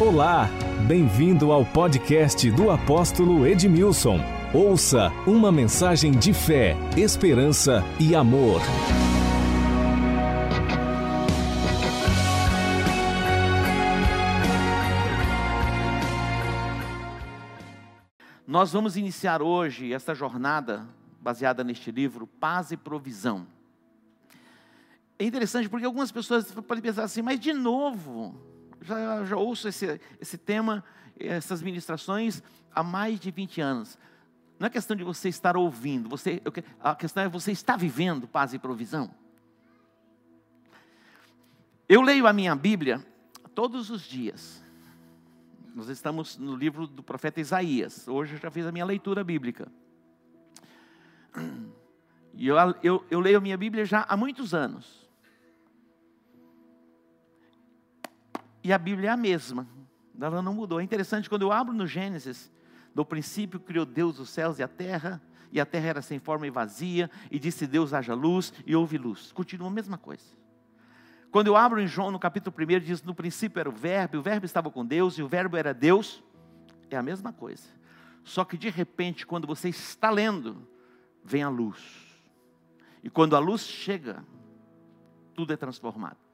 Olá, bem-vindo ao podcast do apóstolo Edmilson. Ouça uma mensagem de fé, esperança e amor. Nós vamos iniciar hoje esta jornada baseada neste livro, Paz e Provisão. É interessante porque algumas pessoas podem pensar assim, mas de novo, já, já ouço esse, esse tema, essas ministrações há mais de 20 anos. Não é questão de você estar ouvindo, você, a questão é você estar vivendo paz e provisão. Eu leio a minha Bíblia todos os dias. Nós estamos no livro do profeta Isaías. Hoje eu já fiz a minha leitura bíblica. E eu, eu, eu leio a minha Bíblia já há muitos anos. E a Bíblia é a mesma. Ela não mudou. É interessante, quando eu abro no Gênesis, no princípio criou Deus os céus e a terra, e a terra era sem forma e vazia, e disse Deus haja luz, e houve luz. Continua a mesma coisa. Quando eu abro em João, no capítulo 1, diz: No princípio era o Verbo, e o Verbo estava com Deus, e o Verbo era Deus. É a mesma coisa. Só que de repente, quando você está lendo, vem a luz. E quando a luz chega, tudo é transformado.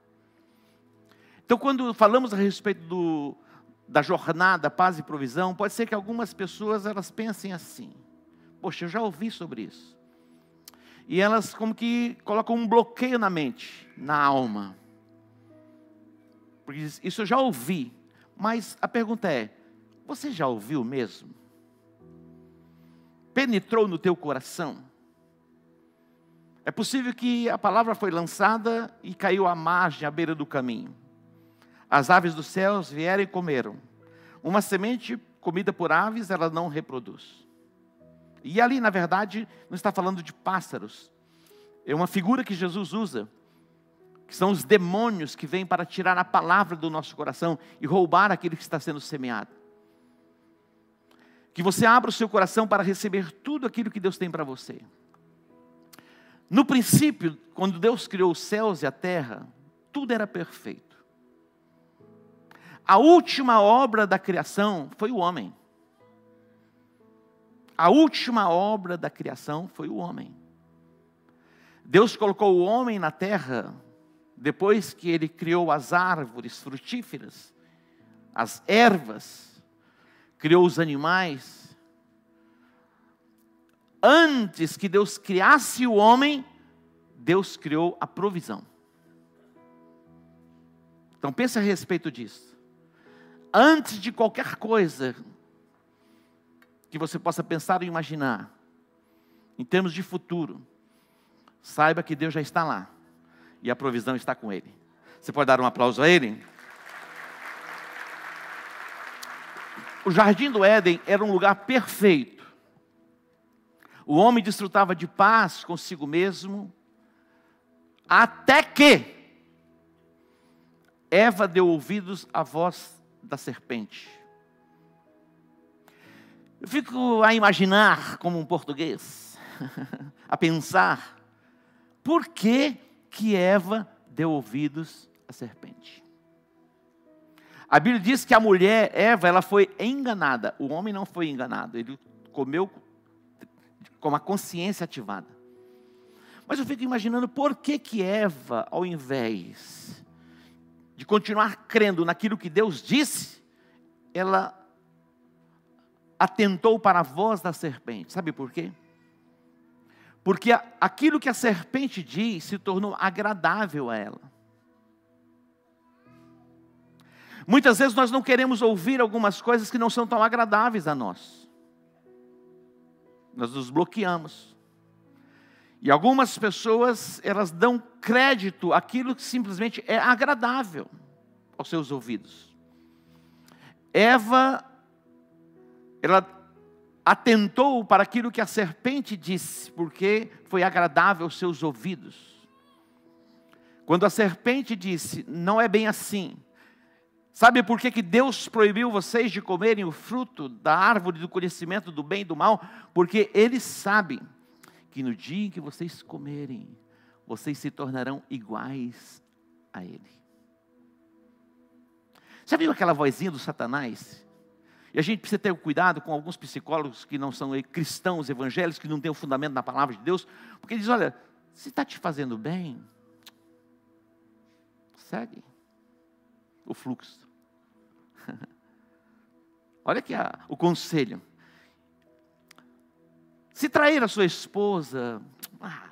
Então, quando falamos a respeito do, da jornada paz e provisão, pode ser que algumas pessoas elas pensem assim: poxa, eu já ouvi sobre isso. E elas como que colocam um bloqueio na mente, na alma. Porque isso eu já ouvi. Mas a pergunta é: você já ouviu mesmo? Penetrou no teu coração? É possível que a palavra foi lançada e caiu à margem, à beira do caminho. As aves dos céus vieram e comeram. Uma semente comida por aves, ela não reproduz. E ali, na verdade, não está falando de pássaros. É uma figura que Jesus usa, que são os demônios que vêm para tirar a palavra do nosso coração e roubar aquilo que está sendo semeado. Que você abra o seu coração para receber tudo aquilo que Deus tem para você. No princípio, quando Deus criou os céus e a terra, tudo era perfeito. A última obra da criação foi o homem. A última obra da criação foi o homem. Deus colocou o homem na terra depois que ele criou as árvores frutíferas, as ervas, criou os animais. Antes que Deus criasse o homem, Deus criou a provisão. Então pense a respeito disso antes de qualquer coisa que você possa pensar ou imaginar, em termos de futuro, saiba que Deus já está lá e a provisão está com Ele. Você pode dar um aplauso a Ele? O jardim do Éden era um lugar perfeito. O homem desfrutava de paz consigo mesmo, até que Eva deu ouvidos à voz da serpente. Eu fico a imaginar, como um português, a pensar, por que que Eva deu ouvidos à serpente? A Bíblia diz que a mulher, Eva, ela foi enganada. O homem não foi enganado, ele comeu com a consciência ativada. Mas eu fico imaginando por que que Eva, ao invés de continuar crendo naquilo que Deus disse, ela atentou para a voz da serpente. Sabe por quê? Porque aquilo que a serpente diz se tornou agradável a ela. Muitas vezes nós não queremos ouvir algumas coisas que não são tão agradáveis a nós. Nós nos bloqueamos. E algumas pessoas, elas dão crédito àquilo que simplesmente é agradável aos seus ouvidos. Eva, ela atentou para aquilo que a serpente disse, porque foi agradável aos seus ouvidos. Quando a serpente disse, não é bem assim. Sabe por que, que Deus proibiu vocês de comerem o fruto da árvore do conhecimento do bem e do mal? Porque Ele sabe que no dia em que vocês comerem, vocês se tornarão iguais a Ele. Já viu aquela vozinha do Satanás? E a gente precisa ter cuidado com alguns psicólogos que não são cristãos evangélicos, que não têm o fundamento na palavra de Deus, porque eles olha, se está te fazendo bem, segue o fluxo. olha aqui a, o conselho. Se trair a sua esposa, está ah,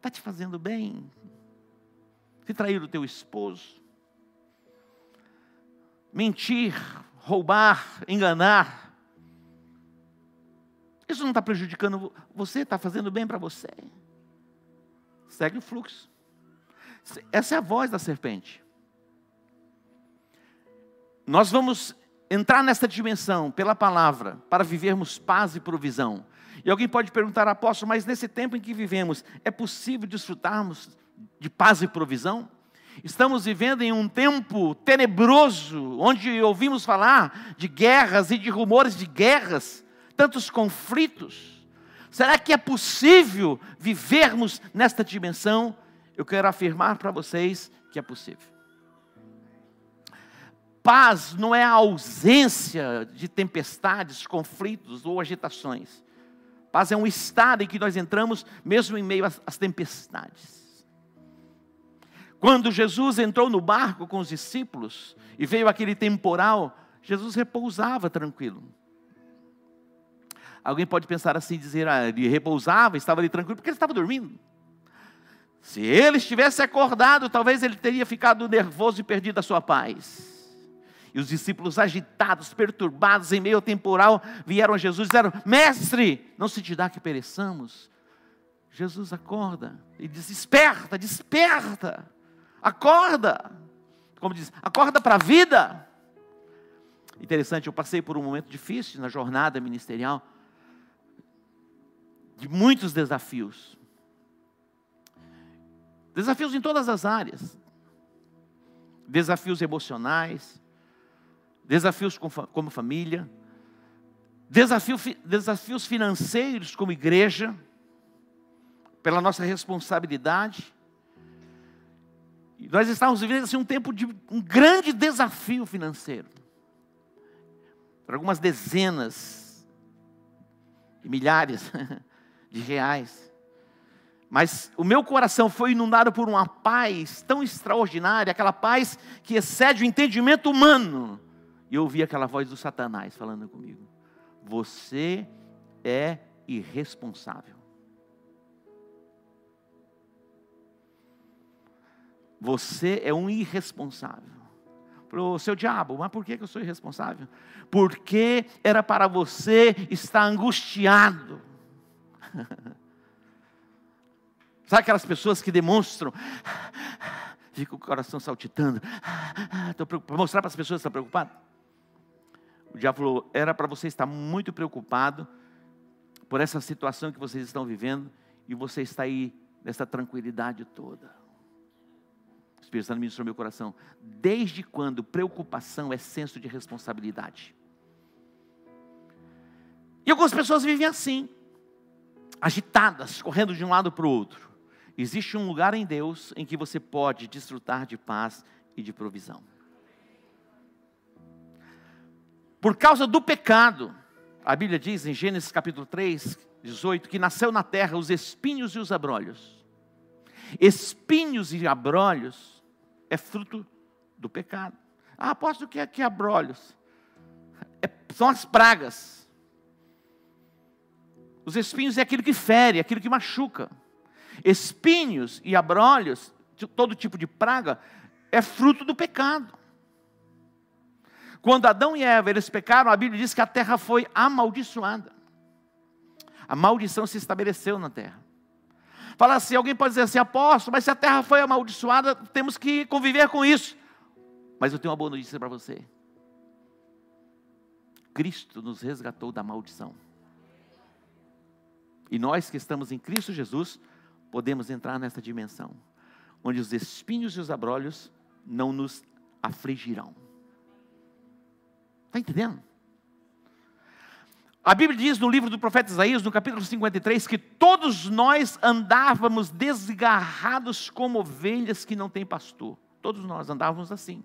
tá te fazendo bem. Se trair o teu esposo, mentir, roubar, enganar. Isso não está prejudicando você, está fazendo bem para você. Segue o fluxo. Essa é a voz da serpente. Nós vamos entrar nessa dimensão pela palavra para vivermos paz e provisão. E alguém pode perguntar, apóstolo, mas nesse tempo em que vivemos, é possível desfrutarmos de paz e provisão? Estamos vivendo em um tempo tenebroso, onde ouvimos falar de guerras e de rumores de guerras, tantos conflitos. Será que é possível vivermos nesta dimensão? Eu quero afirmar para vocês que é possível. Paz não é a ausência de tempestades, conflitos ou agitações. Paz é um estado em que nós entramos mesmo em meio às tempestades. Quando Jesus entrou no barco com os discípulos e veio aquele temporal, Jesus repousava tranquilo. Alguém pode pensar assim, dizer, ah, ele repousava, estava ali tranquilo, porque ele estava dormindo. Se ele estivesse acordado, talvez ele teria ficado nervoso e perdido a sua paz. E os discípulos agitados, perturbados, em meio ao temporal, vieram a Jesus e disseram: Mestre, não se te dá que pereçamos. Jesus acorda e diz: Desperta, desperta. Acorda! Como diz, acorda para a vida. Interessante, eu passei por um momento difícil na jornada ministerial, de muitos desafios. Desafios em todas as áreas. Desafios emocionais, desafios como família, desafio, desafios financeiros como igreja, pela nossa responsabilidade. E nós estávamos vivendo assim, um tempo de um grande desafio financeiro. Por algumas dezenas e milhares de reais. Mas o meu coração foi inundado por uma paz tão extraordinária, aquela paz que excede o entendimento humano. E eu ouvi aquela voz do Satanás falando comigo: Você é irresponsável. Você é um irresponsável. Para seu diabo, mas por que eu sou irresponsável? Porque era para você estar angustiado. Sabe aquelas pessoas que demonstram, fica o coração saltitando, para mostrar para as pessoas que estão preocupadas? O diabo falou: era para você estar muito preocupado por essa situação que vocês estão vivendo e você está aí nessa tranquilidade toda. Espírito Santo ministrou meu coração. Desde quando preocupação é senso de responsabilidade? E algumas pessoas vivem assim, agitadas, correndo de um lado para o outro. Existe um lugar em Deus em que você pode desfrutar de paz e de provisão. Por causa do pecado, a Bíblia diz em Gênesis capítulo 3, 18, que nasceu na terra os espinhos e os abrolhos. Espinhos e abrolhos é fruto do pecado. Ah, aposto que é, que é abrolhos. É, são as pragas. Os espinhos é aquilo que fere, aquilo que machuca. Espinhos e abrolhos, todo tipo de praga, é fruto do pecado. Quando Adão e Eva eles pecaram, a Bíblia diz que a terra foi amaldiçoada. A maldição se estabeleceu na terra. Fala assim, alguém pode dizer assim, apóstolo, mas se a terra foi amaldiçoada, temos que conviver com isso. Mas eu tenho uma boa notícia para você. Cristo nos resgatou da maldição. E nós que estamos em Cristo Jesus, podemos entrar nessa dimensão, onde os espinhos e os abrolhos não nos afligirão. Está entendendo? A Bíblia diz no livro do profeta Isaías, no capítulo 53, que todos nós andávamos desgarrados como ovelhas que não têm pastor. Todos nós andávamos assim.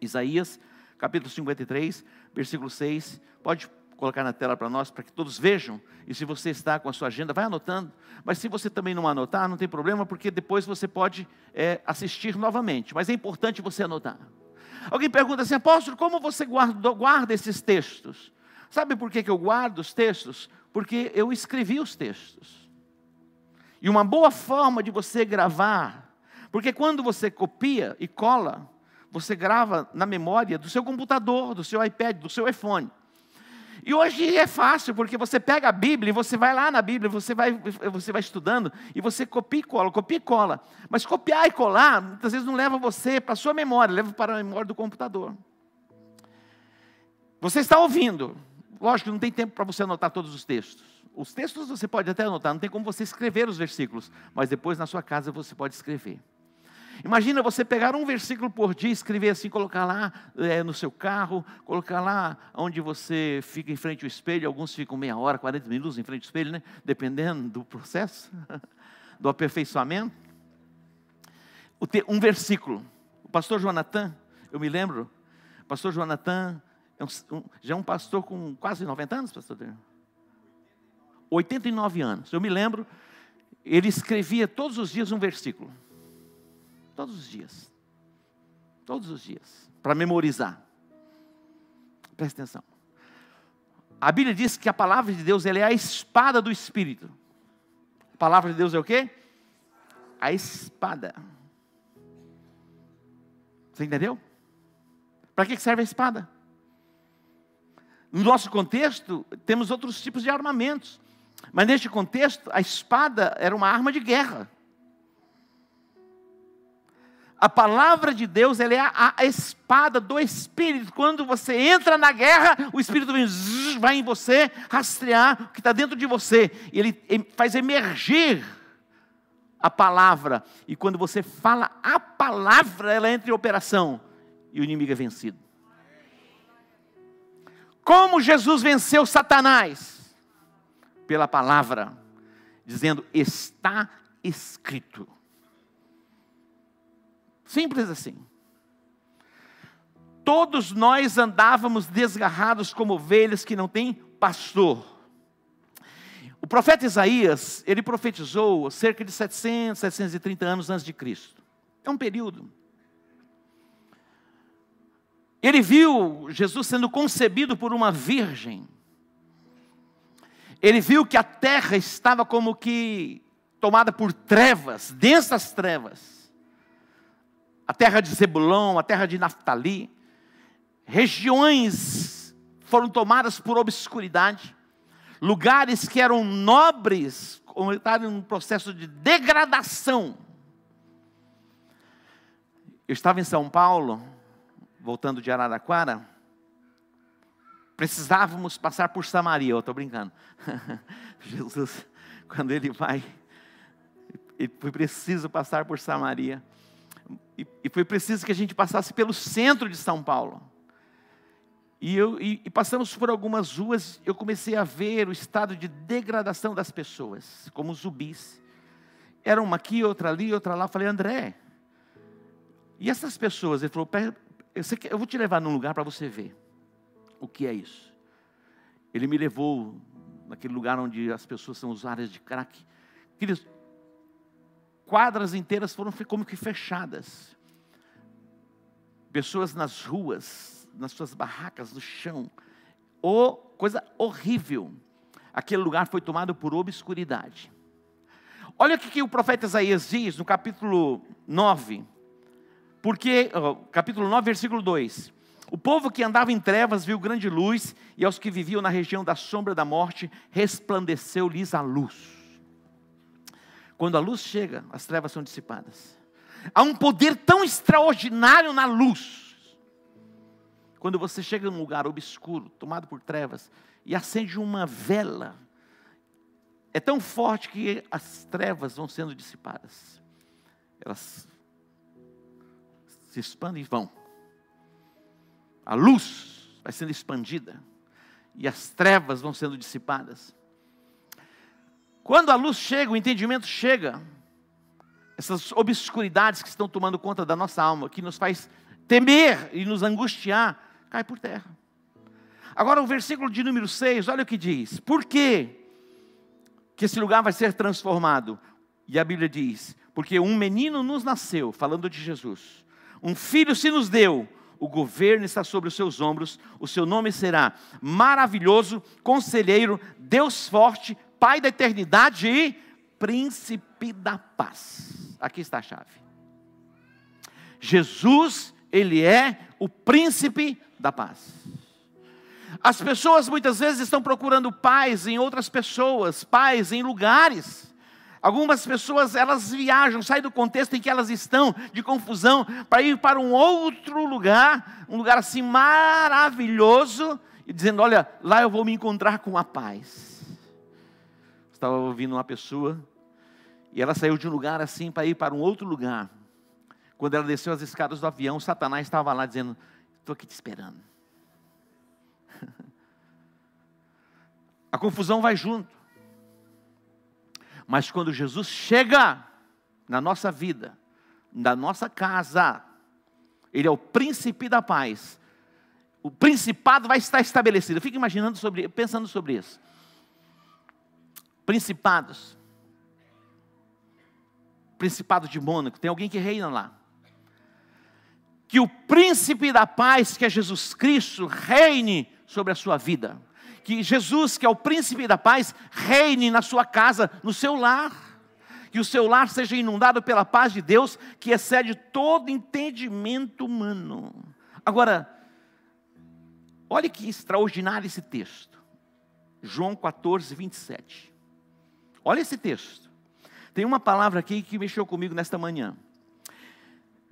Isaías, capítulo 53, versículo 6. Pode colocar na tela para nós, para que todos vejam. E se você está com a sua agenda, vai anotando. Mas se você também não anotar, não tem problema, porque depois você pode é, assistir novamente. Mas é importante você anotar. Alguém pergunta assim, apóstolo, como você guarda, guarda esses textos? Sabe por que, que eu guardo os textos? Porque eu escrevi os textos. E uma boa forma de você gravar, porque quando você copia e cola, você grava na memória do seu computador, do seu iPad, do seu iPhone. E hoje é fácil, porque você pega a Bíblia e você vai lá na Bíblia, você vai, você vai estudando e você copia e cola, copia e cola. Mas copiar e colar, muitas vezes não leva você para a sua memória, leva para a memória do computador. Você está ouvindo. Lógico, não tem tempo para você anotar todos os textos. Os textos você pode até anotar, não tem como você escrever os versículos, mas depois na sua casa você pode escrever. Imagina você pegar um versículo por dia, escrever assim, colocar lá é, no seu carro, colocar lá onde você fica em frente ao espelho. Alguns ficam meia hora, 40 minutos em frente ao espelho, né? Dependendo do processo, do aperfeiçoamento. Um versículo. O pastor Jonathan, eu me lembro, o pastor Jonathan é um, já é um pastor com quase 90 anos, pastor? 89 anos. Eu me lembro, ele escrevia todos os dias um versículo. Todos os dias. Todos os dias. Para memorizar. Presta atenção. A Bíblia diz que a palavra de Deus é a espada do Espírito. A palavra de Deus é o quê? A espada. Você entendeu? Para que serve a espada? No nosso contexto, temos outros tipos de armamentos. Mas neste contexto, a espada era uma arma de guerra. A palavra de Deus ela é a, a, espada do Espírito. Quando você entra na guerra, o Espírito vem, zzz, vai em você rastrear o que está dentro de você. E ele faz emergir a palavra. E quando você fala a palavra, ela entra em operação. E o inimigo é vencido. Como Jesus venceu Satanás? Pela palavra, dizendo: está escrito. Simples assim. Todos nós andávamos desgarrados como ovelhas que não têm pastor. O profeta Isaías, ele profetizou cerca de 700, 730 anos antes de Cristo. É um período. Ele viu Jesus sendo concebido por uma virgem. Ele viu que a terra estava como que tomada por trevas, densas trevas a terra de Zebulão, a terra de Naftali, regiões foram tomadas por obscuridade, lugares que eram nobres em um processo de degradação. Eu estava em São Paulo, voltando de Araraquara, precisávamos passar por Samaria, eu estou brincando. Jesus, quando ele vai, foi preciso passar por Samaria. E, e foi preciso que a gente passasse pelo centro de São Paulo. E, eu, e, e, passamos por algumas ruas, eu comecei a ver o estado de degradação das pessoas, como zumbis. Era uma aqui, outra ali, outra lá. Eu falei, André, e essas pessoas? Ele falou, eu vou te levar num lugar para você ver o que é isso. Ele me levou naquele lugar onde as pessoas são usuárias de crack. Queridos, quadras inteiras foram como que fechadas. Pessoas nas ruas, nas suas barracas, no chão. Oh, coisa horrível. Aquele lugar foi tomado por obscuridade. Olha o que o profeta Isaías diz no capítulo 9. Porque, capítulo 9, versículo 2. O povo que andava em trevas viu grande luz, e aos que viviam na região da sombra da morte, resplandeceu-lhes a luz. Quando a luz chega, as trevas são dissipadas. Há um poder tão extraordinário na luz. Quando você chega num lugar obscuro, tomado por trevas, e acende uma vela, é tão forte que as trevas vão sendo dissipadas. Elas se expandem e vão. A luz vai sendo expandida e as trevas vão sendo dissipadas. Quando a luz chega, o entendimento chega, essas obscuridades que estão tomando conta da nossa alma, que nos faz temer e nos angustiar, cai por terra. Agora o versículo de número 6, olha o que diz. Por quê que esse lugar vai ser transformado? E a Bíblia diz: porque um menino nos nasceu, falando de Jesus, um filho se nos deu, o governo está sobre os seus ombros, o seu nome será maravilhoso, conselheiro, Deus forte, Pai da eternidade e príncipe da paz. Aqui está a chave. Jesus, ele é o príncipe da paz. As pessoas muitas vezes estão procurando paz em outras pessoas, paz em lugares. Algumas pessoas elas viajam, saem do contexto em que elas estão de confusão para ir para um outro lugar, um lugar assim maravilhoso e dizendo, olha, lá eu vou me encontrar com a paz. Estava ouvindo uma pessoa e ela saiu de um lugar assim para ir para um outro lugar. Quando ela desceu as escadas do avião, Satanás estava lá dizendo: Estou aqui te esperando. A confusão vai junto. Mas quando Jesus chega na nossa vida, na nossa casa, Ele é o príncipe da paz. O principado vai estar estabelecido. Fica imaginando sobre, pensando sobre isso. Principados. Principado de Mônaco, tem alguém que reina lá que o príncipe da paz, que é Jesus Cristo, reine sobre a sua vida. Que Jesus, que é o príncipe da paz, reine na sua casa, no seu lar. Que o seu lar seja inundado pela paz de Deus, que excede todo entendimento humano. Agora, olhe que extraordinário esse texto. João 14, 27. Olha esse texto. Tem uma palavra aqui que mexeu comigo nesta manhã.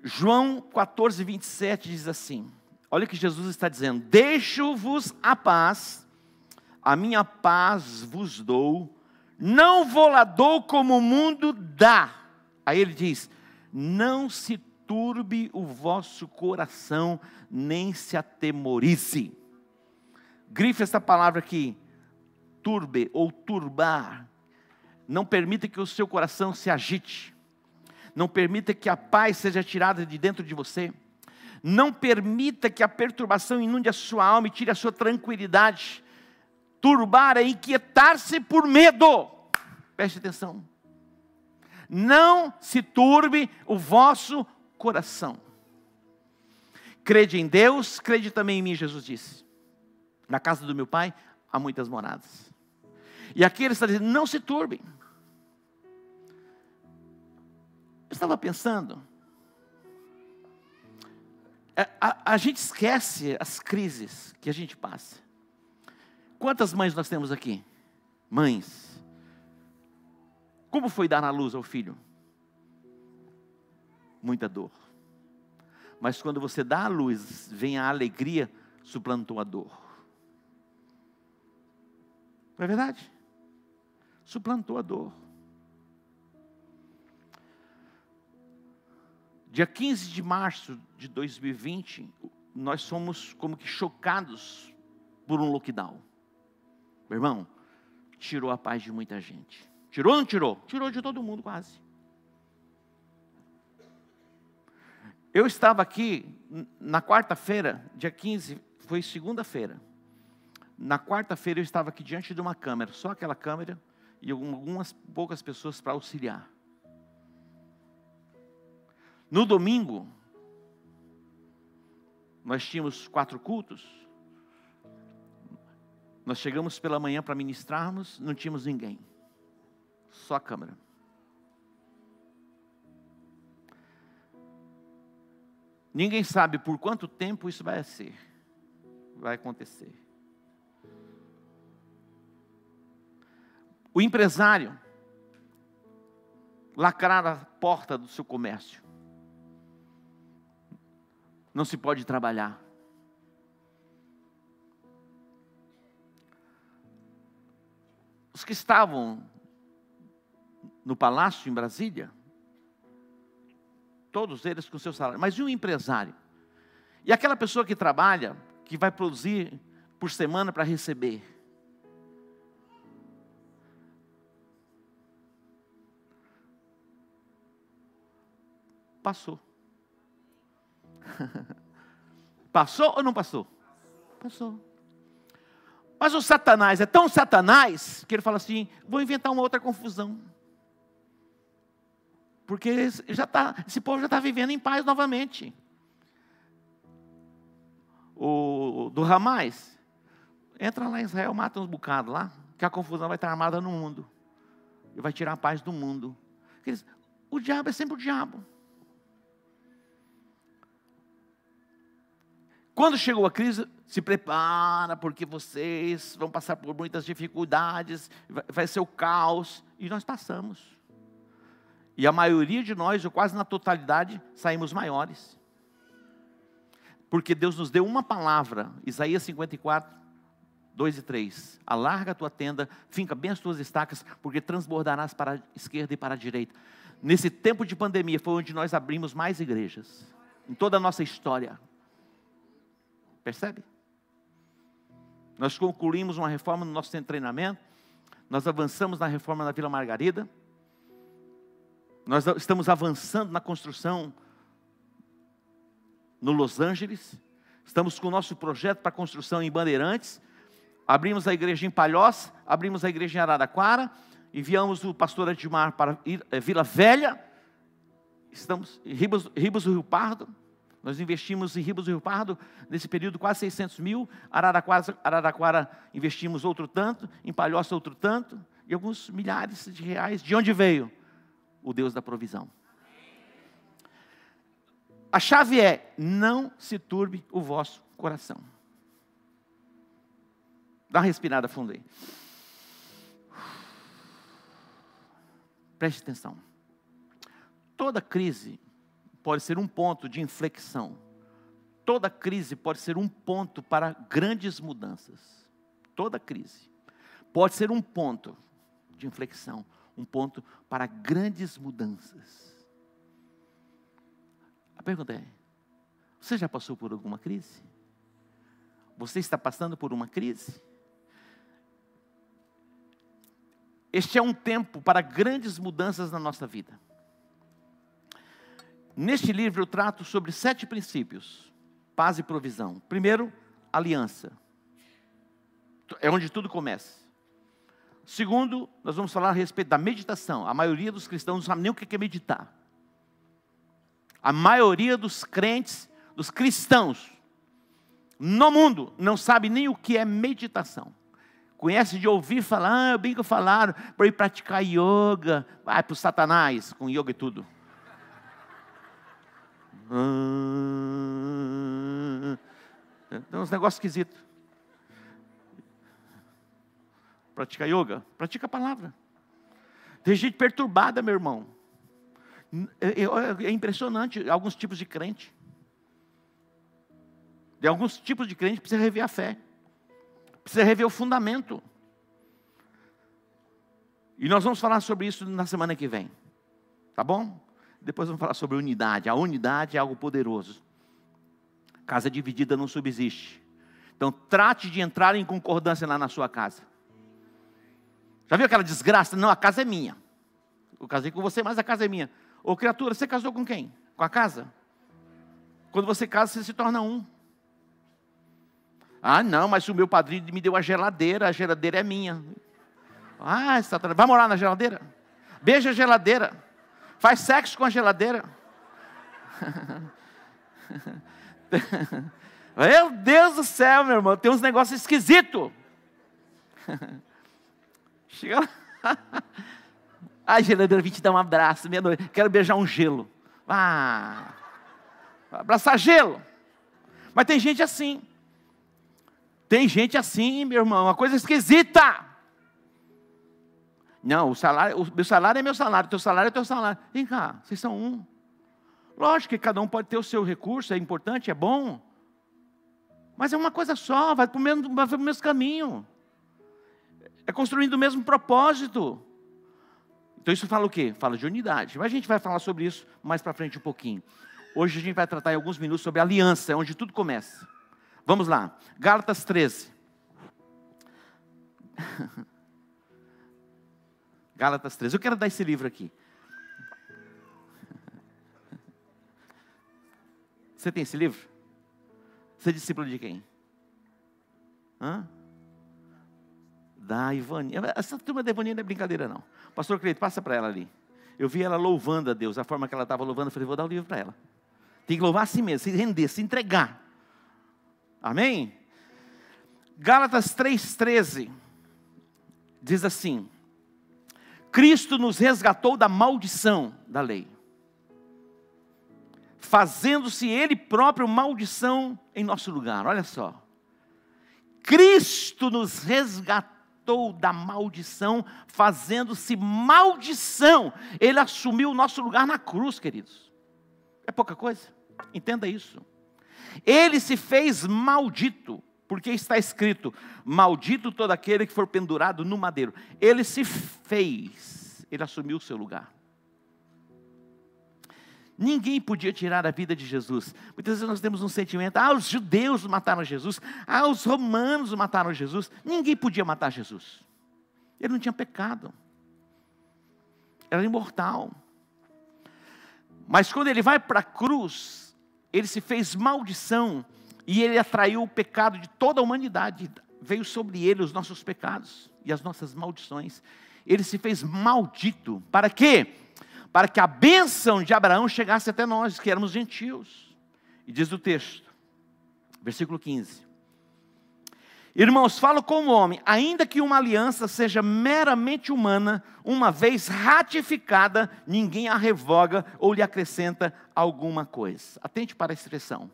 João 14, 27 diz assim: Olha o que Jesus está dizendo: Deixo-vos a paz, a minha paz vos dou, não vou lá dou como o mundo dá. Aí ele diz: Não se turbe o vosso coração, nem se atemorize. Grife essa palavra aqui, turbe ou turbar. Não permita que o seu coração se agite não permita que a paz seja tirada de dentro de você. Não permita que a perturbação inunde a sua alma e tire a sua tranquilidade. Turbar é inquietar-se por medo. Preste atenção. Não se turbe o vosso coração. Crede em Deus, crede também em mim, Jesus disse. Na casa do meu pai há muitas moradas. E aqui ele está dizendo: não se turbem. Eu estava pensando, é, a, a, gente esquece as crises que a gente passa. Quantas mães nós temos aqui? Mães. Como foi dar na luz ao filho? Muita dor. Mas quando você dá a luz, vem a alegria, suplantou a dor. Não é verdade? Suplantou a dor. Dia 15 de março de 2020, nós somos como que chocados por um lockdown. Meu irmão, tirou a paz de muita gente. Tirou ou não tirou? Tirou de todo mundo quase. Eu estava aqui na quarta-feira, dia 15, foi segunda-feira. Na quarta-feira eu estava aqui diante de uma câmera, só aquela câmera e algumas poucas pessoas para auxiliar. No domingo, nós tínhamos quatro cultos. Nós chegamos pela manhã para ministrarmos, não tínhamos ninguém, só a câmera. Ninguém sabe por quanto tempo isso vai ser, vai acontecer. O empresário lacrar a porta do seu comércio não se pode trabalhar. Os que estavam no palácio em Brasília, todos eles com seu salário, mas e um empresário? E aquela pessoa que trabalha, que vai produzir por semana para receber? Passou. Passou ou não passou? Passou. Mas o Satanás é tão Satanás que ele fala assim: vou inventar uma outra confusão. Porque já tá, esse povo já está vivendo em paz novamente. O do Ramais, entra lá em Israel, mata uns bocados lá, que a confusão vai estar armada no mundo. E vai tirar a paz do mundo. O diabo é sempre o diabo. Quando chegou a crise, se prepara, porque vocês vão passar por muitas dificuldades, vai ser o caos. E nós passamos. E a maioria de nós, ou quase na totalidade, saímos maiores. Porque Deus nos deu uma palavra, Isaías 54, 2 e 3. Alarga a tua tenda, finca bem as tuas estacas, porque transbordarás para a esquerda e para a direita. Nesse tempo de pandemia foi onde nós abrimos mais igrejas, em toda a nossa história. Percebe? Nós concluímos uma reforma no nosso centro de treinamento, nós avançamos na reforma na Vila Margarida, nós estamos avançando na construção no Los Angeles, estamos com o nosso projeto para construção em Bandeirantes, abrimos a igreja em Palhoça, abrimos a igreja em Araraquara, enviamos o pastor Edmar para eh, Vila Velha, estamos em Ribas, Ribas do Rio Pardo, nós investimos em Ribas do Rio Pardo, nesse período, quase 600 mil. Araraquara, Araraquara investimos outro tanto. Em Palhoça, outro tanto. E alguns milhares de reais. De onde veio? O Deus da provisão. A chave é: não se turbe o vosso coração. Dá uma respirada fundo aí. Preste atenção. Toda crise pode ser um ponto de inflexão. Toda crise pode ser um ponto para grandes mudanças. Toda crise pode ser um ponto de inflexão, um ponto para grandes mudanças. A pergunta é: você já passou por alguma crise? Você está passando por uma crise? Este é um tempo para grandes mudanças na nossa vida. Neste livro eu trato sobre sete princípios: paz e provisão. Primeiro, aliança. É onde tudo começa. Segundo, nós vamos falar a respeito da meditação. A maioria dos cristãos não sabe nem o que é meditar. A maioria dos crentes, dos cristãos no mundo, não sabe nem o que é meditação. Conhece de ouvir falar, ah, bem que falaram, para ir praticar yoga, vai para o satanás com yoga e tudo. Tem uns negócios esquisitos. Pratica yoga? Pratica a palavra. Tem gente perturbada, meu irmão. É, é, é impressionante alguns tipos de crente. De alguns tipos de crente precisa rever a fé. Precisa rever o fundamento. E nós vamos falar sobre isso na semana que vem. Tá bom? Depois vamos falar sobre unidade. A unidade é algo poderoso. Casa dividida não subsiste. Então trate de entrar em concordância lá na sua casa. Já viu aquela desgraça? Não, a casa é minha. Eu casei com você, mas a casa é minha. Ô criatura, você casou com quem? Com a casa? Quando você casa, você se torna um. Ah, não, mas o meu padrinho me deu a geladeira, a geladeira é minha. Ah, Satanás, vai morar na geladeira? Beija a geladeira. Faz sexo com a geladeira. Meu Deus do céu, meu irmão, tem uns negócios esquisitos. Chega lá. Ai, geladeira, vim te dar um abraço, minha noite. Quero beijar um gelo. Ah, abraçar gelo. Mas tem gente assim. Tem gente assim, meu irmão, uma coisa esquisita. Não, o salário, o meu salário é meu salário, teu salário é teu salário. Vem cá, vocês são um. Lógico que cada um pode ter o seu recurso, é importante, é bom. Mas é uma coisa só, vai para o mesmo, mesmo caminho. É construindo o mesmo propósito. Então isso fala o quê? Fala de unidade. Mas a gente vai falar sobre isso mais para frente um pouquinho. Hoje a gente vai tratar em alguns minutos sobre aliança, é onde tudo começa. Vamos lá. Gálatas 13. Gálatas 3. Eu quero dar esse livro aqui. Você tem esse livro? Você é discípulo de quem? Hã? Da Ivani. Essa turma da Ivani não é brincadeira, não. Pastor Cleito, passa para ela ali. Eu vi ela louvando a Deus, a forma que ela estava louvando, eu falei, vou dar o livro para ela. Tem que louvar assim mesmo, se render, se entregar. Amém? Gálatas 3,13 diz assim: Cristo nos resgatou da maldição da lei, fazendo-se Ele próprio maldição em nosso lugar. Olha só. Cristo nos resgatou da maldição, fazendo-se maldição. Ele assumiu o nosso lugar na cruz, queridos. É pouca coisa? Entenda isso. Ele se fez maldito, porque está escrito: Maldito todo aquele que for pendurado no madeiro. Ele se fez, ele assumiu o seu lugar. Ninguém podia tirar a vida de Jesus. Muitas vezes nós temos um sentimento: ah, os judeus mataram Jesus, ah, os romanos mataram Jesus. Ninguém podia matar Jesus. Ele não tinha pecado, era imortal. Mas quando ele vai para a cruz, ele se fez maldição e ele atraiu o pecado de toda a humanidade. Veio sobre ele os nossos pecados e as nossas maldições. Ele se fez maldito. Para quê? para que a bênção de Abraão chegasse até nós, que éramos gentios. E diz o texto, versículo 15: Irmãos, falo como homem, ainda que uma aliança seja meramente humana, uma vez ratificada, ninguém a revoga ou lhe acrescenta alguma coisa. Atente para a expressão.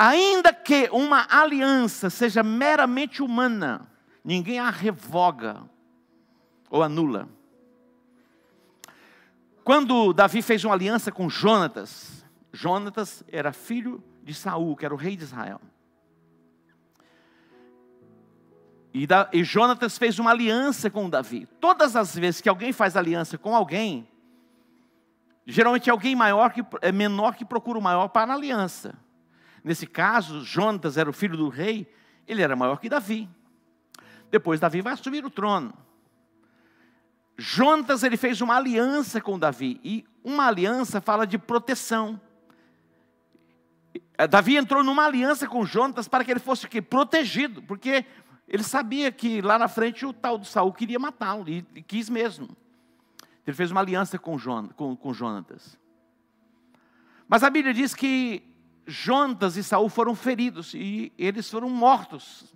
Ainda que uma aliança seja meramente humana, ninguém a revoga ou anula. Quando Davi fez uma aliança com Jonatas, Jonatas era filho de Saul, que era o rei de Israel. E, da, e Jonatas fez uma aliança com Davi. Todas as vezes que alguém faz aliança com alguém, geralmente é alguém maior que, é menor que procura o maior para a aliança. Nesse caso, Jonatas era o filho do rei, ele era maior que Davi. Depois Davi vai assumir o trono. Jonatas ele fez uma aliança com Davi e uma aliança fala de proteção. Davi entrou numa aliança com Jonatas para que ele fosse protegido, porque ele sabia que lá na frente o tal do Saul queria matá-lo e, e, quis mesmo. Ele fez uma aliança com, Jon, com, com Jonatas. Mas a Bíblia diz que Jonatas e Saul foram feridos e eles foram mortos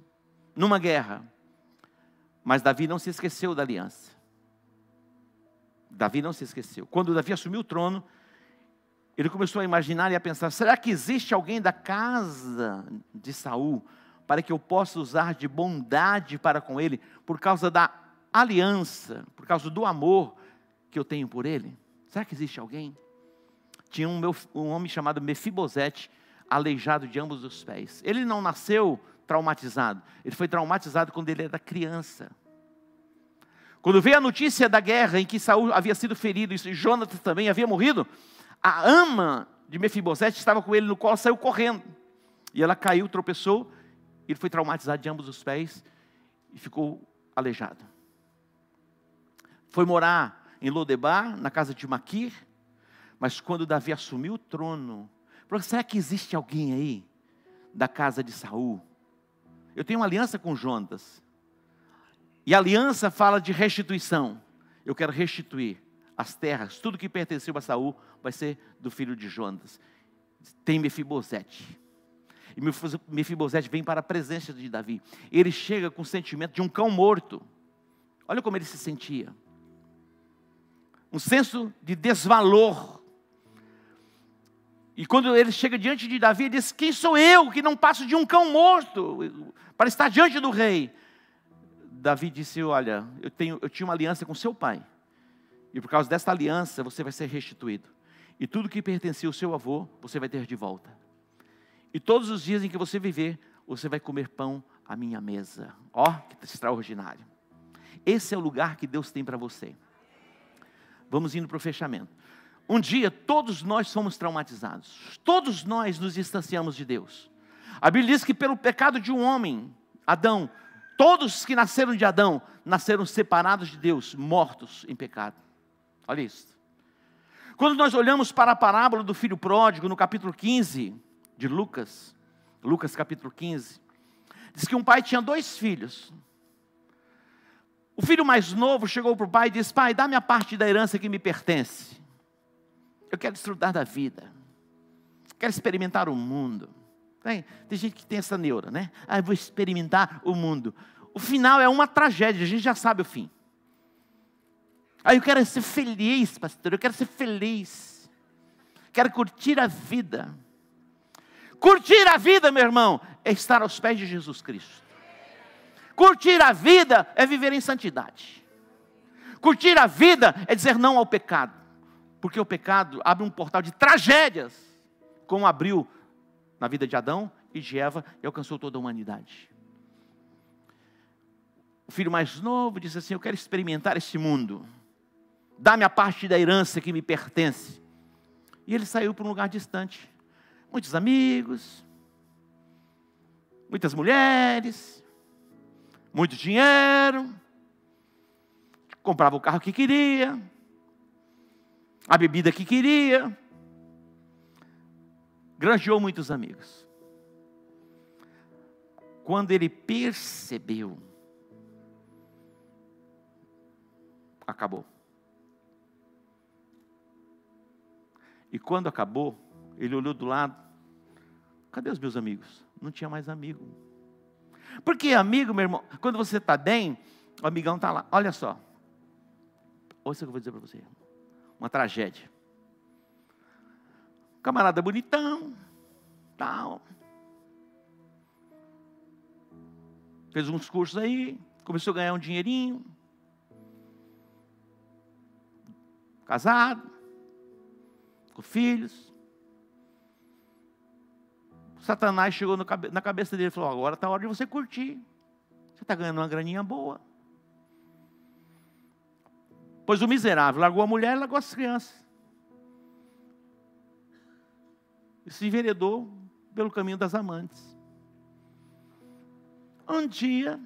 numa guerra. Mas Davi não se esqueceu da aliança. Davi não se esqueceu. Quando Davi assumiu o trono, ele começou a imaginar e a pensar: será que existe alguém da casa de Saul para que eu possa usar de bondade para com ele, por causa da aliança, por causa do amor que eu tenho por ele? Será que existe alguém? Tinha um, meu, um homem chamado Mefibosete, aleijado de ambos os pés. Ele não nasceu traumatizado, ele foi traumatizado quando ele era criança. Quando veio a notícia da guerra em que Saul havia sido ferido e Jonatas também havia morrido, a ama de Mefibosete estava com ele no colo, saiu correndo. E ela caiu, tropeçou, ele foi traumatizado de ambos os pés e ficou aleijado. Foi morar em Lodebar, na casa de Maquir, mas quando Davi assumiu o trono, falou: será que existe alguém aí da casa de Saul? Eu tenho uma aliança com Jonatas. E a aliança fala de restituição. Eu quero restituir as terras, tudo que pertenceu a Saul vai ser do filho de Jonas. Tem Mefibosete. E Mefibosete vem para a presença de Davi. Ele chega com o sentimento de um cão morto. Olha como ele se sentia. Um senso de desvalor. E quando ele chega diante de Davi, ele diz: Quem sou eu que não passo de um cão morto para estar diante do rei? Davi disse: Olha, eu, tenho, eu tinha uma aliança com seu pai, e por causa desta aliança você vai ser restituído, e tudo que pertencia ao seu avô você vai ter de volta. E todos os dias em que você viver, você vai comer pão à minha mesa. Ó, oh, que extraordinário. Esse é o lugar que Deus tem para você. Vamos indo para o fechamento. Um dia todos nós somos traumatizados, todos nós nos distanciamos de Deus. A Bíblia diz que pelo pecado de um homem, Adão, Todos que nasceram de Adão nasceram separados de Deus, mortos em pecado. Olha isso. Quando nós olhamos para a parábola do filho pródigo, no capítulo 15 de Lucas, Lucas capítulo 15. Diz que um pai tinha dois filhos. O filho mais novo chegou para o pai e disse: Pai, dá-me a parte da herança que me pertence. Eu quero desfrutar da vida. Quero experimentar o mundo. Tem, tem gente que tem essa neura, né? Ah, eu vou experimentar o mundo. O final é uma tragédia, a gente já sabe o fim. Ah, eu quero ser feliz, pastor, eu quero ser feliz. Quero curtir a vida. Curtir a vida, meu irmão, é estar aos pés de Jesus Cristo. Curtir a vida é viver em santidade. Curtir a vida é dizer não ao pecado. Porque o pecado abre um portal de tragédias, como abriu na vida de Adão e de Eva e alcançou toda a humanidade. O filho mais novo disse assim: Eu quero experimentar esse mundo. Dá-me a parte da herança que me pertence. E ele saiu para um lugar distante muitos amigos, muitas mulheres, muito dinheiro, comprava o carro que queria, a bebida que queria, granjeou muitos amigos. Quando ele percebeu, acabou. E quando acabou, ele olhou do lado. Cadê os meus amigos? Não tinha mais amigo. Porque amigo, meu irmão, quando você está bem, o amigão está lá. Olha só. Ouça o que eu vou dizer para você. Uma tragédia. Camarada bonitão, tal. Fez uns cursos aí, começou a ganhar um dinheirinho. Casado, com filhos. Satanás chegou na cabeça dele e falou: agora está a hora de você curtir. Você está ganhando uma graninha boa. Pois o miserável largou a mulher e largou as crianças. E se enveredou pelo caminho das amantes. Um dia,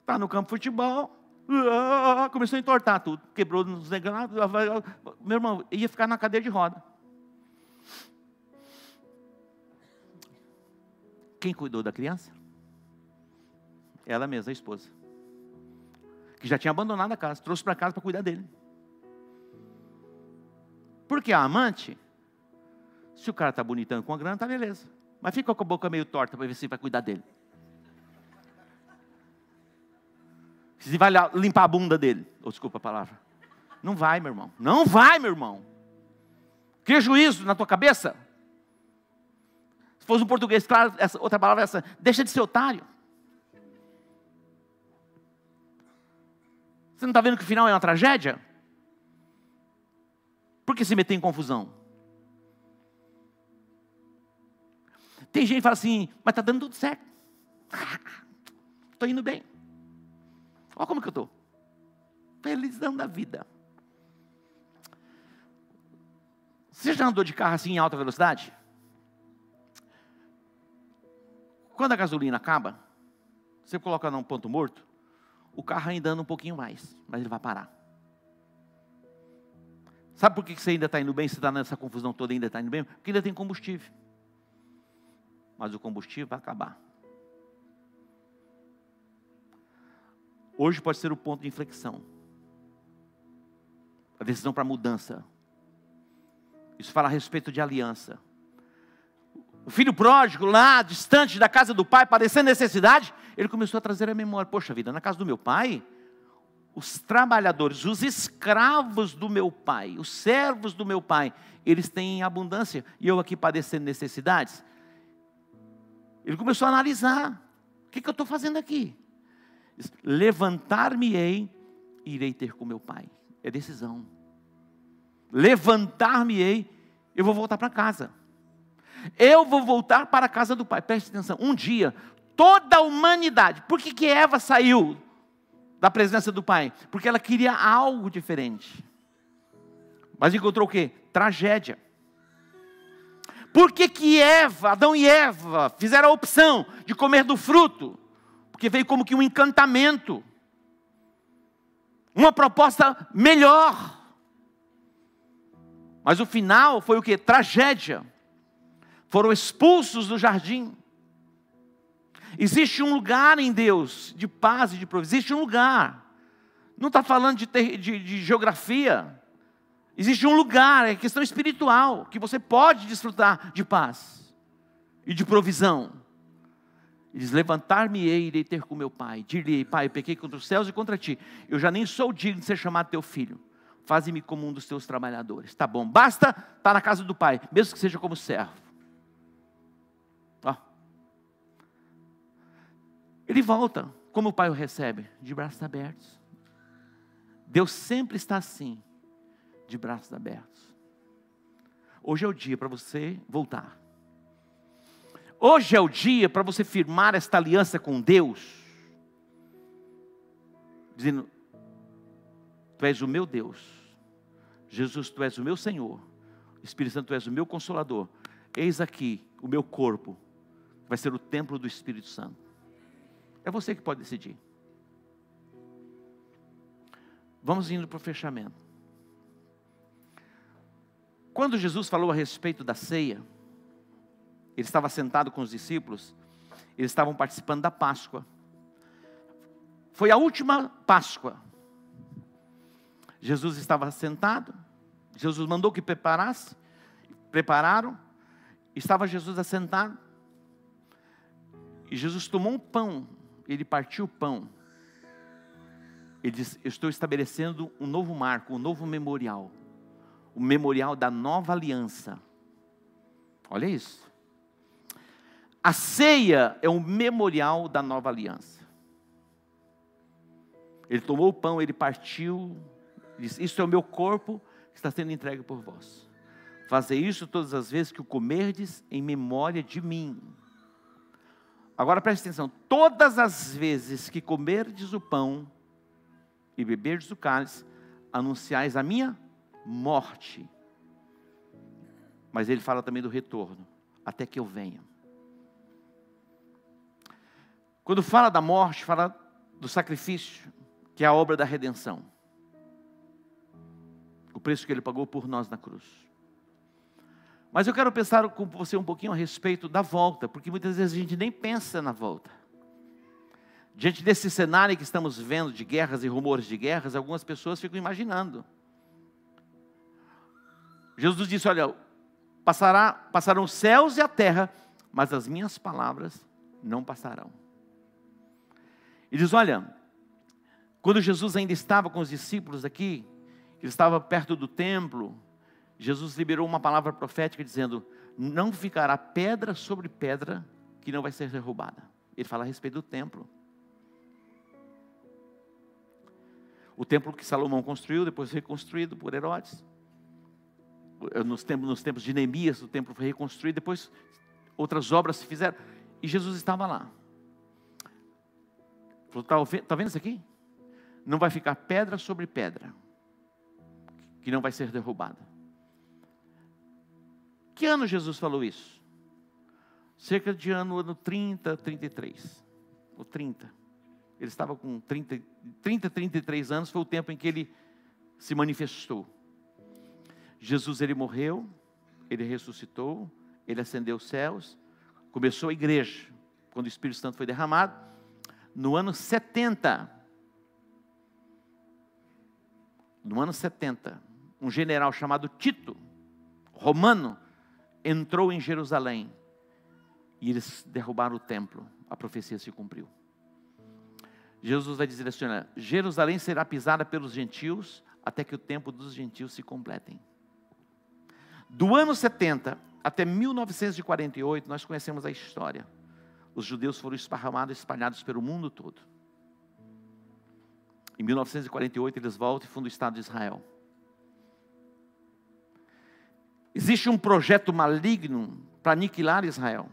está no campo de futebol, ah, começou a entortar tudo, quebrou nos negócios. Meu irmão, ia ficar na cadeira de roda. Quem cuidou da criança? Ela mesma, a esposa. Que já tinha abandonado a casa, trouxe para casa para cuidar dele. Porque a amante, se o cara está bonitão com a grana, tá beleza. Mas fica com a boca meio torta para ver se vai cuidar dele. Se vai limpar a bunda dele. Oh, desculpa a palavra. Não vai, meu irmão. Não vai, meu irmão. Que juízo na tua cabeça? Se fosse um português, claro, essa outra palavra é essa, deixa de ser otário. Você não está vendo que o final é uma tragédia? Por que se meter em confusão? Tem gente que fala assim, mas está dando tudo certo. Estou indo bem. Olha como que eu estou. Felizão da vida. Você já andou de carro assim em alta velocidade? Quando a gasolina acaba, você coloca num ponto morto, o carro ainda anda um pouquinho mais, mas ele vai parar. Sabe por que você ainda está indo bem? Você está nessa confusão toda ainda está indo bem? Porque ainda tem combustível. Mas o combustível vai acabar. Hoje pode ser o ponto de inflexão. A decisão para mudança. Isso fala a respeito de aliança o filho pródigo lá, distante da casa do pai, padecendo necessidade, ele começou a trazer a memória: poxa vida, na casa do meu pai, os trabalhadores, os escravos do meu pai, os servos do meu pai, eles têm abundância e eu aqui padecendo necessidades. Ele começou a analisar: o que, que eu estou fazendo aqui? Levantar-me-ei e irei ter com meu pai. É decisão. Levantar-me-ei, eu vou voltar para casa. Eu vou voltar para a casa do Pai. Preste atenção. Um dia, toda a humanidade. Por que, que Eva saiu da presença do Pai? Porque ela queria algo diferente. Mas encontrou o quê? Tragédia. Por que, que Eva, Adão e Eva, fizeram a opção de comer do fruto? Porque veio como que um encantamento. Uma proposta melhor. Mas o final foi o que? Tragédia. Foram expulsos do jardim. Existe um lugar em Deus de paz e de provisão. Existe um lugar. Não está falando de, ter, de, de geografia. Existe um lugar, é questão espiritual, que você pode desfrutar de paz e de provisão. Diz: Levantar-me-ei irei ter com meu pai. Dir-lhe, pai, pequei contra os céus e contra ti. Eu já nem sou digno de ser chamado teu filho. Faze-me como um dos teus trabalhadores. Tá bom, basta estar tá na casa do pai, mesmo que seja como servo. Ele volta. Como o pai o recebe? De braços abertos. Deus sempre está assim, de braços abertos. Hoje é o dia para você voltar. Hoje é o dia para você firmar esta aliança com Deus, dizendo: Tu és o meu Deus, Jesus, Tu és o meu Senhor, Espírito Santo, Tu és o meu consolador. Eis aqui o meu corpo, vai ser o templo do Espírito Santo. É você que pode decidir. Vamos indo para o fechamento. Quando Jesus falou a respeito da ceia, ele estava sentado com os discípulos, eles estavam participando da Páscoa. Foi a última Páscoa. Jesus estava sentado, Jesus mandou que preparasse, prepararam, estava Jesus assentado, e Jesus tomou um pão, ele partiu o pão, ele disse: Estou estabelecendo um novo marco, um novo memorial, o memorial da nova aliança. Olha isso. A ceia é um memorial da nova aliança. Ele tomou o pão, ele partiu, disse: Isso é o meu corpo que está sendo entregue por vós. Fazer isso todas as vezes que o comerdes em memória de mim. Agora preste atenção: todas as vezes que comerdes o pão e beberdes o cálice, anunciais a minha morte. Mas ele fala também do retorno, até que eu venha. Quando fala da morte, fala do sacrifício, que é a obra da redenção. O preço que ele pagou por nós na cruz. Mas eu quero pensar com você um pouquinho a respeito da volta, porque muitas vezes a gente nem pensa na volta. Diante desse cenário que estamos vendo de guerras e rumores de guerras, algumas pessoas ficam imaginando. Jesus disse: Olha, passará, passarão os céus e a terra, mas as minhas palavras não passarão. E diz: Olha, quando Jesus ainda estava com os discípulos aqui, ele estava perto do templo, Jesus liberou uma palavra profética dizendo: Não ficará pedra sobre pedra que não vai ser derrubada. Ele fala a respeito do templo. O templo que Salomão construiu, depois reconstruído por Herodes. Nos tempos, nos tempos de Neemias, o templo foi reconstruído, depois outras obras se fizeram. E Jesus estava lá. Falou, está tá vendo isso aqui? Não vai ficar pedra sobre pedra, que não vai ser derrubada. Que ano Jesus falou isso? Cerca de ano, ano 30, 33. Ou 30. Ele estava com 30, 30, 33 anos, foi o tempo em que ele se manifestou. Jesus, ele morreu, ele ressuscitou, ele ascendeu os céus, começou a igreja, quando o Espírito Santo foi derramado, no ano 70, no ano 70, um general chamado Tito, romano, entrou em Jerusalém e eles derrubaram o templo. A profecia se cumpriu. Jesus vai dizer assim: Jerusalém será pisada pelos gentios até que o tempo dos gentios se completem. Do ano 70 até 1948, nós conhecemos a história os judeus foram esparramados, espalhados pelo mundo todo. Em 1948, eles voltam e fundam o Estado de Israel. Existe um projeto maligno para aniquilar Israel,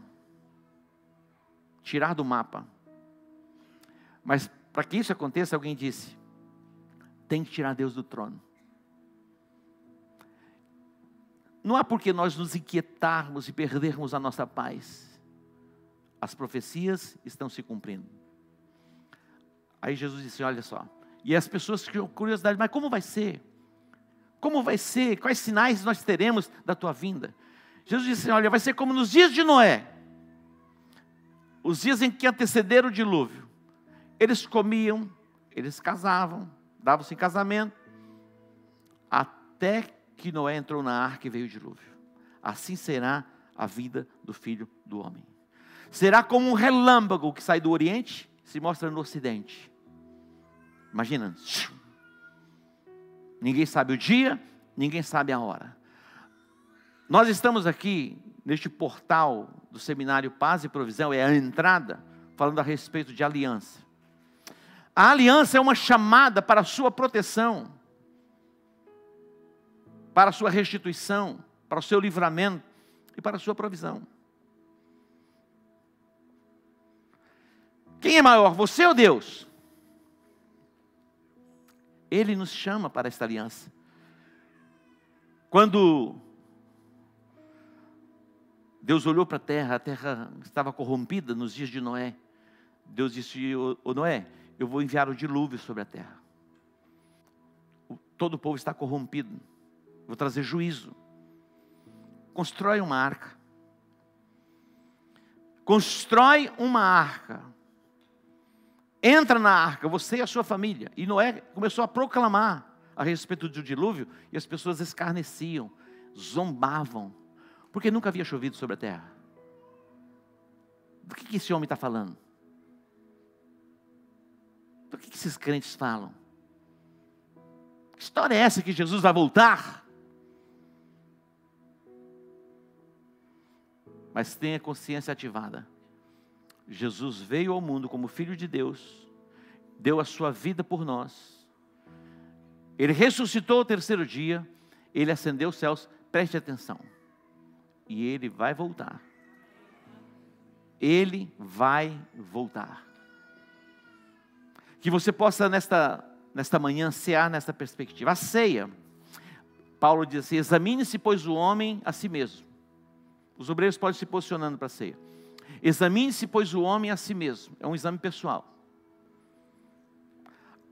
tirar do mapa. Mas para que isso aconteça, alguém disse: tem que tirar Deus do trono. Não há por que nós nos inquietarmos e perdermos a nossa paz as profecias estão se cumprindo. Aí Jesus disse: Olha só. E as pessoas tinham curiosidade, mas como vai ser? Como vai ser? Quais sinais nós teremos da tua vinda? Jesus disse: Olha, vai ser como nos dias de Noé, os dias em que antecederam o dilúvio. Eles comiam, eles casavam, davam-se em casamento, até que Noé entrou na arca e veio o dilúvio. Assim será a vida do filho do homem. Será como um relâmpago que sai do Oriente e se mostra no Ocidente. Imagina. Ninguém sabe o dia, ninguém sabe a hora. Nós estamos aqui neste portal do seminário Paz e Provisão, é a entrada, falando a respeito de aliança. A aliança é uma chamada para a sua proteção, para a sua restituição, para o seu livramento e para a sua provisão. Quem é maior, você ou Deus? Ele nos chama para esta aliança. Quando Deus olhou para a terra, a terra estava corrompida nos dias de Noé. Deus disse: Ô Noé, eu vou enviar o dilúvio sobre a terra. Todo o povo está corrompido. Vou trazer juízo. Constrói uma arca. Constrói uma arca. Entra na arca, você e a sua família. E Noé começou a proclamar a respeito do dilúvio, e as pessoas escarneciam, zombavam porque nunca havia chovido sobre a terra. Do que, esse homem está falando? Do que, que esses crentes falam? Que história é essa que Jesus vai voltar? Mas tenha consciência ativada. Jesus veio ao mundo como Filho de Deus, deu a sua vida por nós, ele ressuscitou o terceiro dia, ele ascendeu os céus, preste atenção e ele vai voltar. Ele vai voltar. Que você possa, nesta, nesta manhã, cear nesta perspectiva. A ceia, Paulo diz assim: examine-se, pois, o homem a si mesmo. Os obreiros podem se posicionando para a ceia. Examine-se, pois, o homem a si mesmo. É um exame pessoal.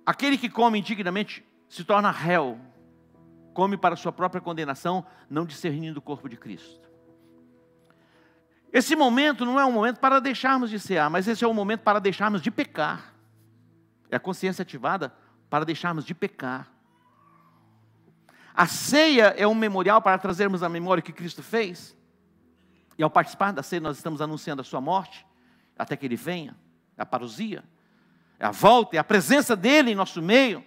Aquele que come indignamente se torna réu, come para sua própria condenação, não discernindo o corpo de Cristo. Esse momento não é um momento para deixarmos de cear, mas esse é um momento para deixarmos de pecar. É a consciência ativada para deixarmos de pecar. A ceia é um memorial para trazermos a memória que Cristo fez. E ao participar da ceia, nós estamos anunciando a sua morte, até que ele venha. É a parousia, é a volta, é a presença dele em nosso meio.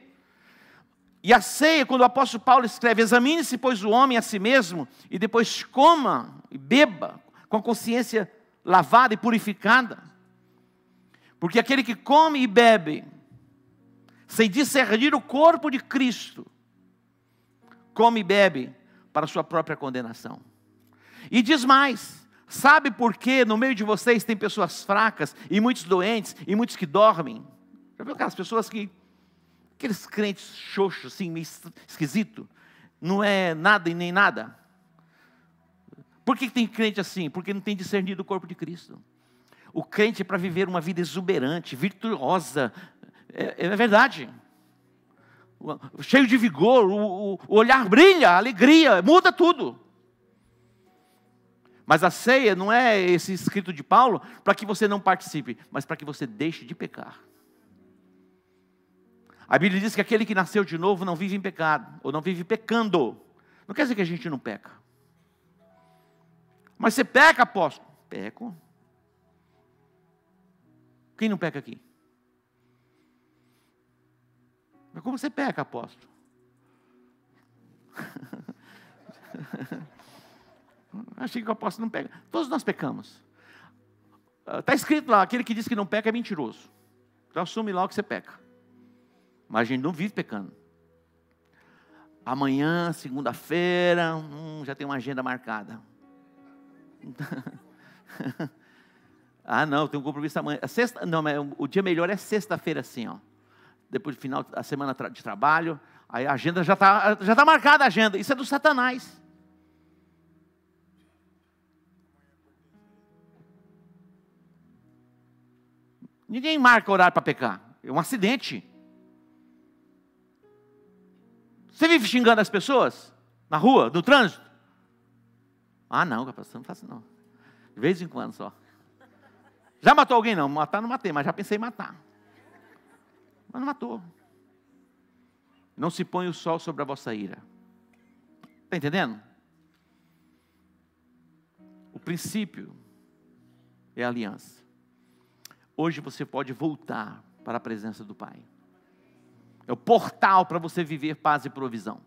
E a ceia, quando o apóstolo Paulo escreve: Examine-se, pois, o homem a si mesmo, e depois coma e beba com a consciência lavada e purificada. Porque aquele que come e bebe, sem discernir o corpo de Cristo, come e bebe para sua própria condenação. E diz mais: sabe por que no meio de vocês tem pessoas fracas, e muitos doentes, e muitos que dormem? Já viu aquelas pessoas que, aqueles crentes xoxos, assim, meio esquisito, não é nada e nem nada? Por que tem crente assim? Porque não tem discernido o corpo de Cristo. O crente é para viver uma vida exuberante, virtuosa. É, é verdade. Cheio de vigor, o, o olhar brilha, alegria, muda tudo. Mas a ceia não é esse escrito de Paulo para que você não participe, mas para que você deixe de pecar. A Bíblia diz que aquele que nasceu de novo não vive em pecado, ou não vive pecando. Não quer dizer que a gente não peca. Mas você peca, apóstolo? Peco. Quem não peca aqui? Mas como você peca, apóstolo? Achei que o apóstolo não pega. Todos nós pecamos. Está ah, escrito lá: aquele que diz que não peca é mentiroso. Então assume lá o que você peca. Mas a gente não vive pecando. Amanhã, segunda-feira, hum, já tem uma agenda marcada. ah, não, tem um compromisso amanhã. A sexta, não, o dia melhor é sexta-feira, assim, ó. Depois do final da semana de trabalho, aí a agenda já está já tá marcada a agenda. Isso é do Satanás. Ninguém marca horário para pecar. É um acidente. Você vive xingando as pessoas? Na rua, no trânsito? Ah, não, pastor, não faço não. De vez em quando só. Já matou alguém? Não, matar não matei, mas já pensei em matar. Mas não matou. Não se põe o sol sobre a vossa ira. Está entendendo? O princípio é a aliança. Hoje você pode voltar para a presença do Pai. É o portal para você viver paz e provisão.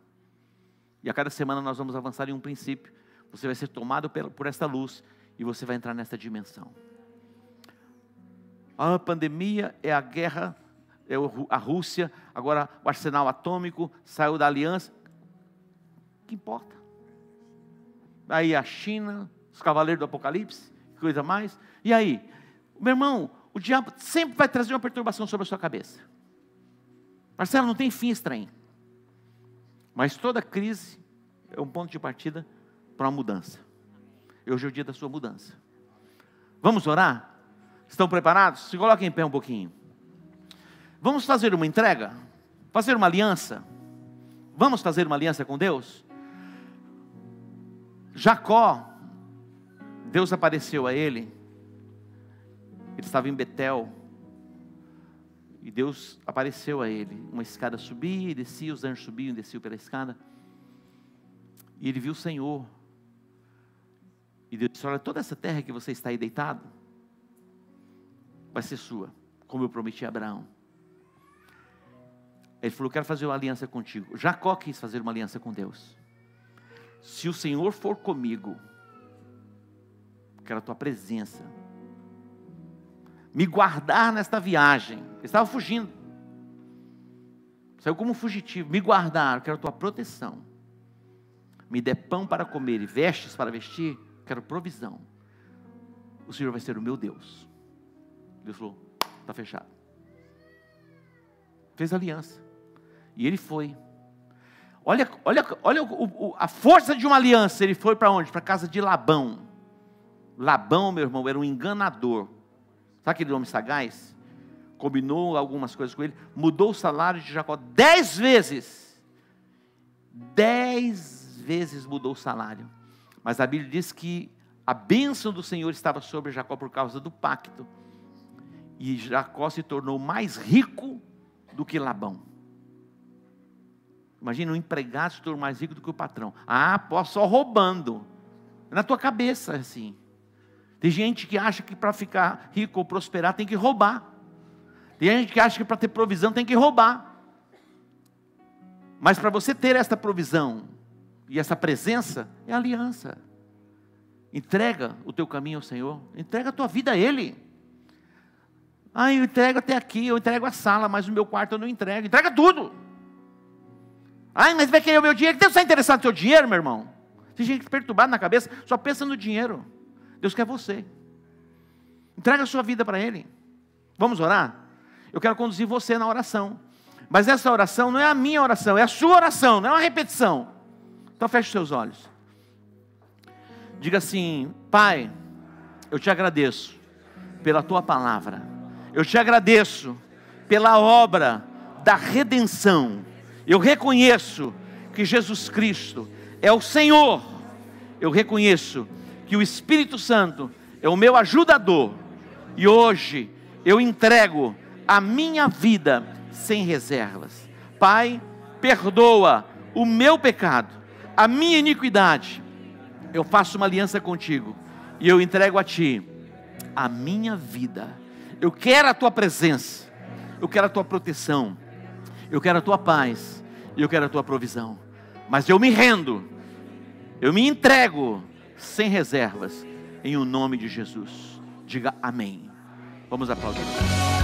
E a cada semana nós vamos avançar em um princípio. Você vai ser tomado por esta luz e você vai entrar nessa dimensão. A pandemia é a guerra, é a Rússia, agora o arsenal atômico saiu da aliança. O que importa? Aí a China, os cavaleiros do Apocalipse, coisa mais. E aí, meu irmão, o diabo sempre vai trazer uma perturbação sobre a sua cabeça. Marcelo, não tem fim estranho. Mas toda crise é um ponto de partida para uma mudança. Hoje é o dia da sua mudança. Vamos orar? Estão preparados? Se coloquem em pé um pouquinho. Vamos fazer uma entrega? Fazer uma aliança? Vamos fazer uma aliança com Deus? Jacó, Deus apareceu a ele. Ele estava em Betel. E Deus apareceu a ele. Uma escada subia e descia, os anjos subiam e desciam pela escada. E ele viu o Senhor. E Deus disse: Olha, toda essa terra que você está aí deitado, vai ser sua, como eu prometi a Abraão. Ele falou: Quero fazer uma aliança contigo. Jacó quis fazer uma aliança com Deus. Se o Senhor for comigo, quero a tua presença, me guardar nesta viagem. Ele estava fugindo, saiu como fugitivo. Me guardar, quero tua proteção. Me dê pão para comer e vestes para vestir, quero provisão. O Senhor vai ser o meu Deus. Deus falou: está fechado. Fez aliança. E ele foi. Olha, olha, olha o, o, a força de uma aliança. Ele foi para onde? Para a casa de Labão. Labão, meu irmão, era um enganador. Sabe aquele homem sagaz? Combinou algumas coisas com ele, mudou o salário de Jacó dez vezes. Dez vezes mudou o salário. Mas a Bíblia diz que a bênção do Senhor estava sobre Jacó por causa do pacto. E Jacó se tornou mais rico do que Labão. Imagina um empregado se tornou mais rico do que o patrão. Ah, posso só roubando. Na tua cabeça, assim. Tem gente que acha que para ficar rico ou prosperar tem que roubar. Tem gente que acha que para ter provisão tem que roubar. Mas para você ter esta provisão e essa presença, é aliança. Entrega o teu caminho ao Senhor, entrega a tua vida a Ele. Ah, eu entrego até aqui, eu entrego a sala, mas o meu quarto eu não entrego. Entrega tudo. Ai, mas vai querer o meu dinheiro. Deus está interessado no teu dinheiro, meu irmão? Tem gente perturbada na cabeça, só pensa no dinheiro. Deus quer você. Entrega a sua vida para Ele. Vamos orar? Eu quero conduzir você na oração. Mas essa oração não é a minha oração, é a sua oração, não é uma repetição. Então feche seus olhos. Diga assim: Pai, eu te agradeço pela tua palavra. Eu te agradeço pela obra da redenção. Eu reconheço que Jesus Cristo é o Senhor. Eu reconheço que o Espírito Santo é o meu ajudador, e hoje eu entrego a minha vida sem reservas. Pai, perdoa o meu pecado, a minha iniquidade. Eu faço uma aliança contigo e eu entrego a ti a minha vida. Eu quero a tua presença, eu quero a tua proteção, eu quero a tua paz eu quero a tua provisão. Mas eu me rendo, eu me entrego sem reservas, em o nome de Jesus. Diga amém. Vamos aplaudir.